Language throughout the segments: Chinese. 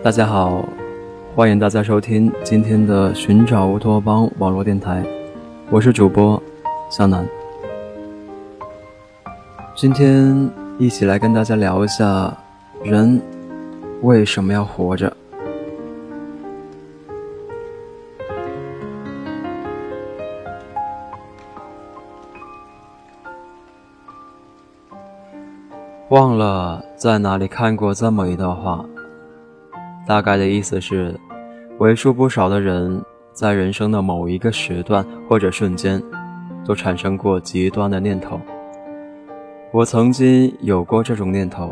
大家好，欢迎大家收听今天的寻找乌托邦网络电台，我是主播向南。今天一起来跟大家聊一下，人为什么要活着？忘了在哪里看过这么一段话，大概的意思是，为数不少的人在人生的某一个时段或者瞬间，都产生过极端的念头。我曾经有过这种念头，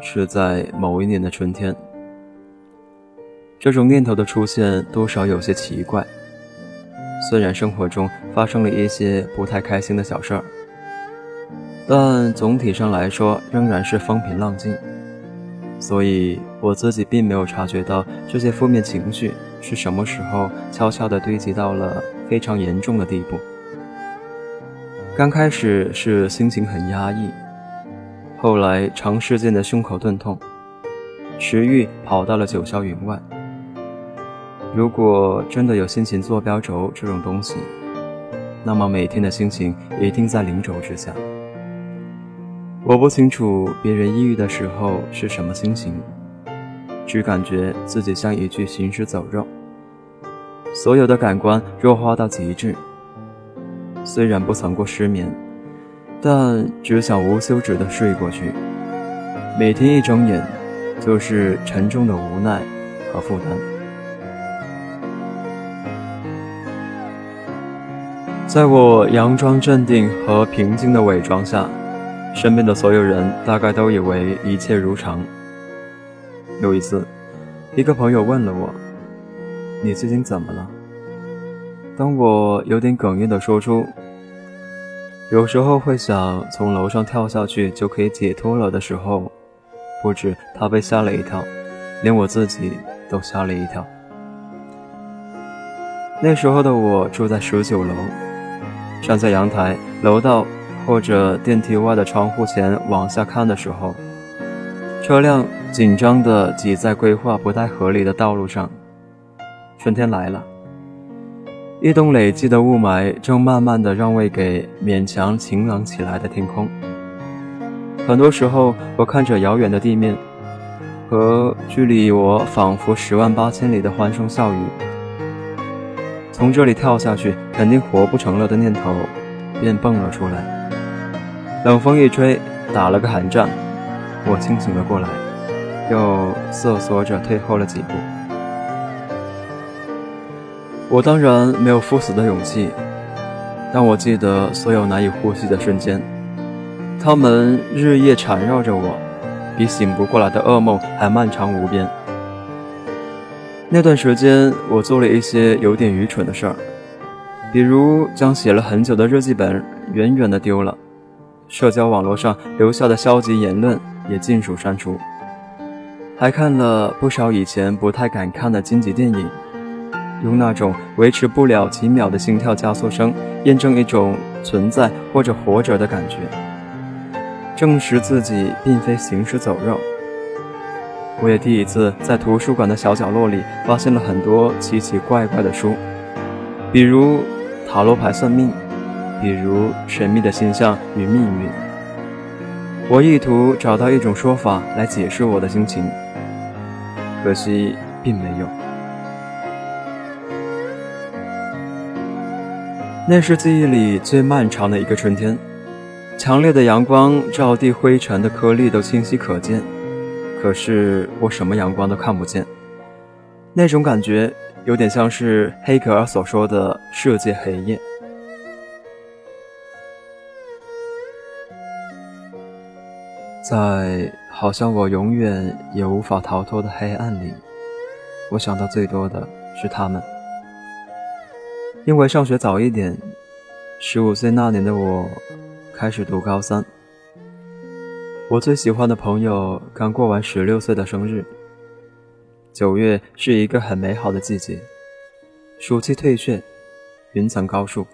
是在某一年的春天。这种念头的出现多少有些奇怪，虽然生活中发生了一些不太开心的小事儿。但总体上来说，仍然是风平浪静，所以我自己并没有察觉到这些负面情绪是什么时候悄悄地堆积到了非常严重的地步。刚开始是心情很压抑，后来长时间的胸口钝痛，食欲跑到了九霄云外。如果真的有心情坐标轴这种东西，那么每天的心情一定在零轴之下。我不清楚别人抑郁的时候是什么心情，只感觉自己像一具行尸走肉，所有的感官弱化到极致。虽然不曾过失眠，但只想无休止的睡过去。每天一睁眼，就是沉重的无奈和负担。在我佯装镇定和平静的伪装下。身边的所有人大概都以为一切如常。有一次，一个朋友问了我：“你最近怎么了？”当我有点哽咽地说出“有时候会想从楼上跳下去就可以解脱了”的时候，不止他被吓了一跳，连我自己都吓了一跳。那时候的我住在十九楼，站在阳台楼道。或者电梯外的窗户前往下看的时候，车辆紧张地挤在规划不太合理的道路上。春天来了，一冬累积的雾霾正慢慢地让位给勉强晴朗起来的天空。很多时候，我看着遥远的地面和距离我仿佛十万八千里的欢声笑语，从这里跳下去肯定活不成了的念头便蹦了出来。冷风一吹，打了个寒战，我清醒了过来，又瑟缩着退后了几步。我当然没有赴死的勇气，但我记得所有难以呼吸的瞬间，他们日夜缠绕着我，比醒不过来的噩梦还漫长无边。那段时间，我做了一些有点愚蠢的事儿，比如将写了很久的日记本远远的丢了。社交网络上留下的消极言论也尽数删除，还看了不少以前不太敢看的荆棘电影，用那种维持不了几秒的心跳加速声，验证一种存在或者活着的感觉，证实自己并非行尸走肉。我也第一次在图书馆的小角落里发现了很多奇奇怪怪的书，比如塔罗牌算命。比如神秘的星象与命运，我意图找到一种说法来解释我的心情，可惜并没有。那是记忆里最漫长的一个春天，强烈的阳光照地，灰尘的颗粒都清晰可见，可是我什么阳光都看不见。那种感觉有点像是黑格尔所说的世界黑夜。在好像我永远也无法逃脱的黑暗里，我想到最多的是他们。因为上学早一点，十五岁那年的我开始读高三。我最喜欢的朋友刚过完十六岁的生日。九月是一个很美好的季节，暑气退却，云层高树，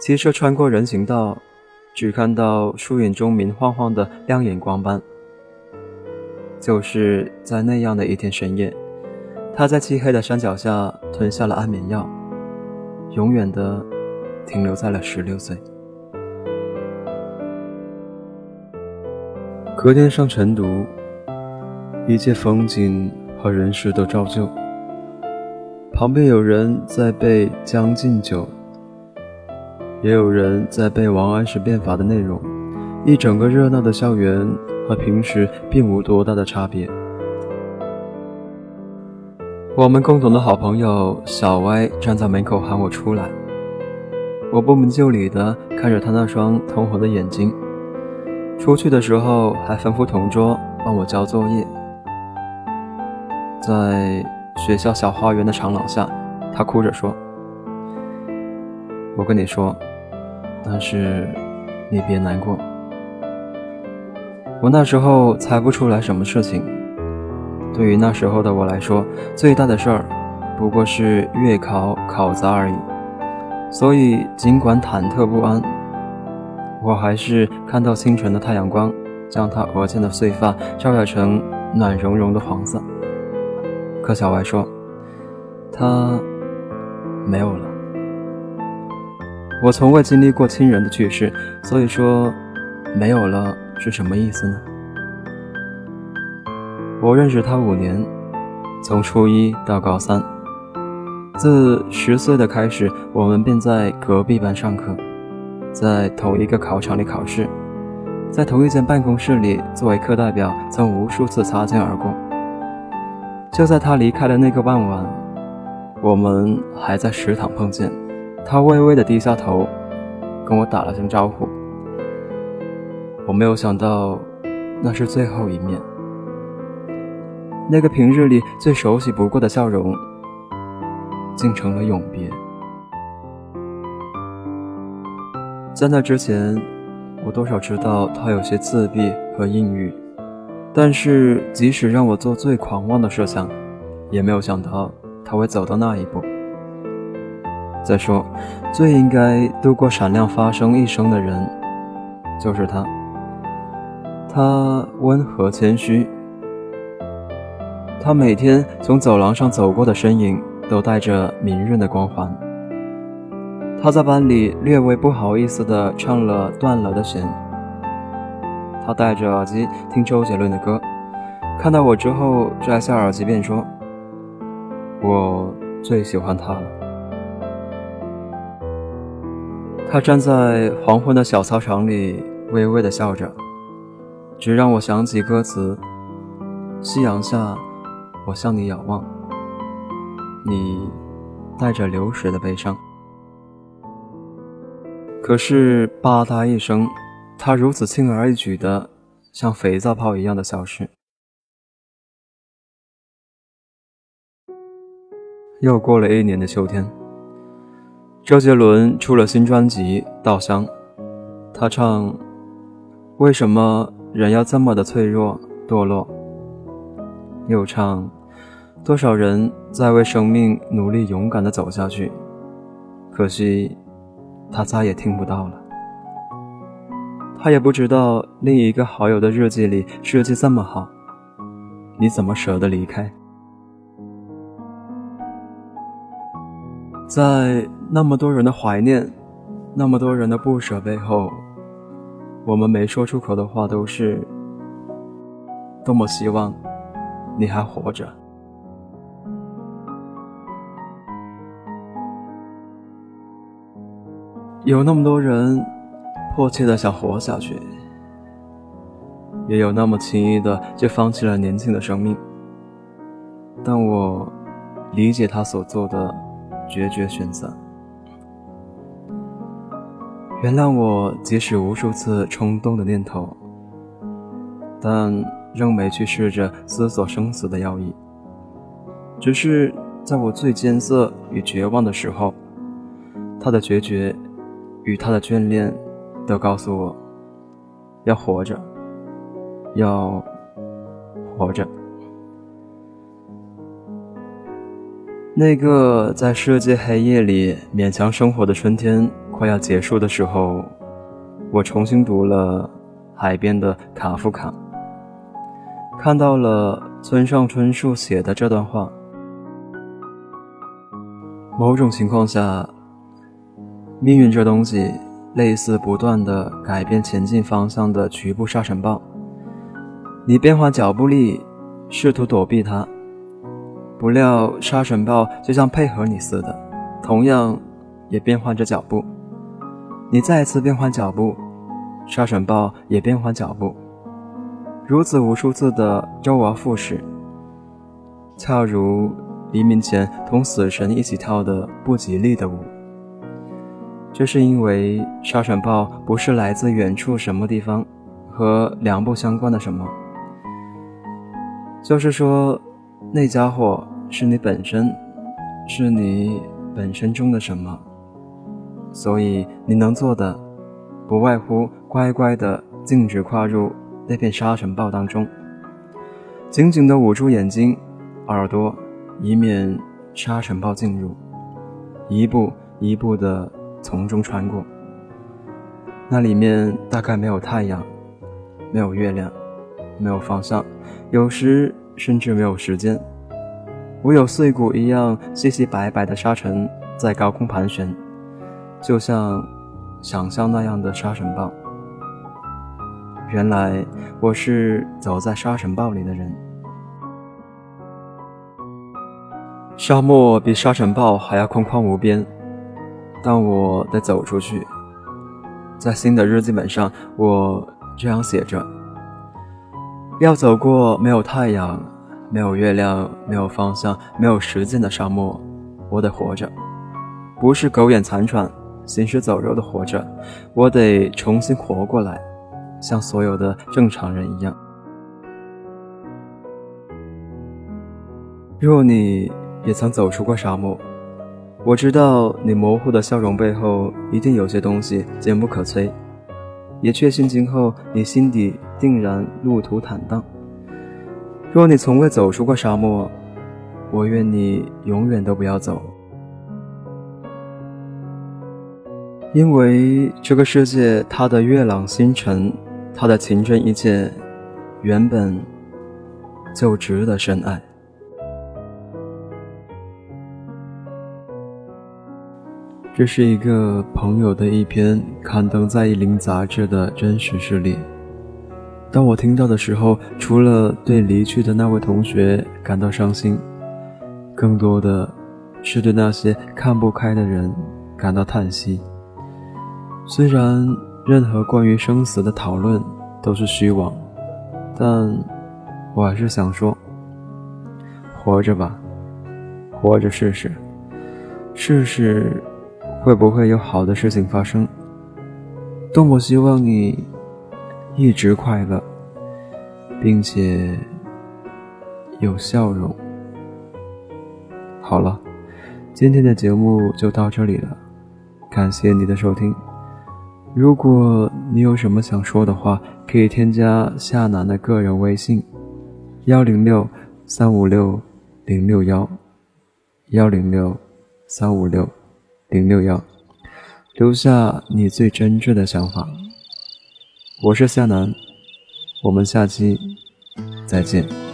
骑车穿过人行道。只看到树影中明晃晃的亮眼光斑。就是在那样的一天深夜，他在漆黑的山脚下吞下了安眠药，永远的停留在了十六岁。隔天上晨读，一切风景和人事都照旧。旁边有人在背《将进酒》，也有人在背王安石变法的内容。一整个热闹的校园和平时并无多大的差别。我们共同的好朋友小歪站在门口喊我出来，我不明就里的看着他那双通红的眼睛。出去的时候还吩咐同桌帮我交作业。在学校小花园的长廊下，他哭着说：“我跟你说，但是你别难过。”我那时候猜不出来什么事情。对于那时候的我来说，最大的事儿不过是月考考砸而已。所以尽管忐忑不安，我还是看到清晨的太阳光将他额前的碎发照耀成暖融融的黄色。可小歪说，他没有了。我从未经历过亲人的去世，所以说没有了。是什么意思呢？我认识他五年，从初一到高三，自十岁的开始，我们便在隔壁班上课，在同一个考场里考试，在同一间办公室里作为课代表，曾无数次擦肩而过。就在他离开的那个傍晚，我们还在食堂碰见，他微微的低下头，跟我打了声招呼。我没有想到，那是最后一面。那个平日里最熟悉不过的笑容，竟成了永别。在那之前，我多少知道他有些自闭和抑郁，但是即使让我做最狂妄的设想，也没有想到他会走到那一步。再说，最应该度过闪亮发生一生的人，就是他。他温和谦虚，他每天从走廊上走过的身影都带着明润的光环。他在班里略微不好意思地唱了断了的弦。他戴着耳机听周杰伦的歌，看到我之后摘下耳机便说：“我最喜欢他了。”他站在黄昏的小操场里，微微地笑着。只让我想起歌词：“夕阳下，我向你仰望，你带着流水的悲伤。”可是吧嗒一声，他如此轻而易举的，像肥皂泡一样的消失。又过了一年的秋天，周杰伦出了新专辑《稻香》，他唱：“为什么？”人要这么的脆弱堕落，又唱多少人在为生命努力勇敢的走下去，可惜他再也听不到了。他也不知道另一个好友的日记里日记这么好，你怎么舍得离开？在那么多人的怀念，那么多人的不舍背后。我们没说出口的话，都是多么希望你还活着。有那么多人迫切的想活下去，也有那么轻易的就放弃了年轻的生命。但我理解他所做的决绝选择。原谅我，即使无数次冲动的念头，但仍没去试着思索生死的要义。只是在我最艰涩与绝望的时候，他的决绝与他的眷恋，都告诉我，要活着，要活着。那个在世界黑夜里勉强生活的春天。快要结束的时候，我重新读了海边的卡夫卡。看到了村上春树写的这段话。某种情况下，命运这东西类似不断的改变前进方向的局部沙尘暴。你变换脚步力，试图躲避它，不料沙尘暴就像配合你似的，同样也变换着脚步。你再次变换脚步，沙尘暴也变换脚步，如此无数次的周而复始，恰如。黎明前同死神一起跳的不吉利的舞，这是因为沙尘暴不是来自远处什么地方，和两不相关的什么，就是说，那家伙是你本身，是你本身中的什么，所以你能做的，不外乎乖乖的径直跨入那片沙尘暴当中，紧紧的捂住眼睛、耳朵。以免沙尘暴进入，一步一步地从中穿过。那里面大概没有太阳，没有月亮，没有方向，有时甚至没有时间。唯有碎骨一样细细白白的沙尘在高空盘旋，就像想象那样的沙尘暴。原来我是走在沙尘暴里的人。沙漠比沙尘暴还要空旷无边，但我得走出去。在新的日记本上，我这样写着：要走过没有太阳、没有月亮、没有方向、没有时间的沙漠，我得活着，不是苟延残喘、行尸走肉的活着，我得重新活过来，像所有的正常人一样。若你。也曾走出过沙漠，我知道你模糊的笑容背后一定有些东西坚不可摧，也确信今后你心底定然路途坦荡。若你从未走出过沙漠，我愿你永远都不要走，因为这个世界它的月朗星辰，它的情真意切，原本就值得深爱。这是一个朋友的一篇刊登在《一林》杂志的真实事例。当我听到的时候，除了对离去的那位同学感到伤心，更多的是对那些看不开的人感到叹息。虽然任何关于生死的讨论都是虚妄，但我还是想说：活着吧，活着试试，试试。会不会有好的事情发生？多么希望你一直快乐，并且有笑容。好了，今天的节目就到这里了，感谢你的收听。如果你有什么想说的话，可以添加夏楠的个人微信：幺零六三五六零六幺幺零六三五六。零六幺，留下你最真挚的想法。我是夏楠，我们下期再见。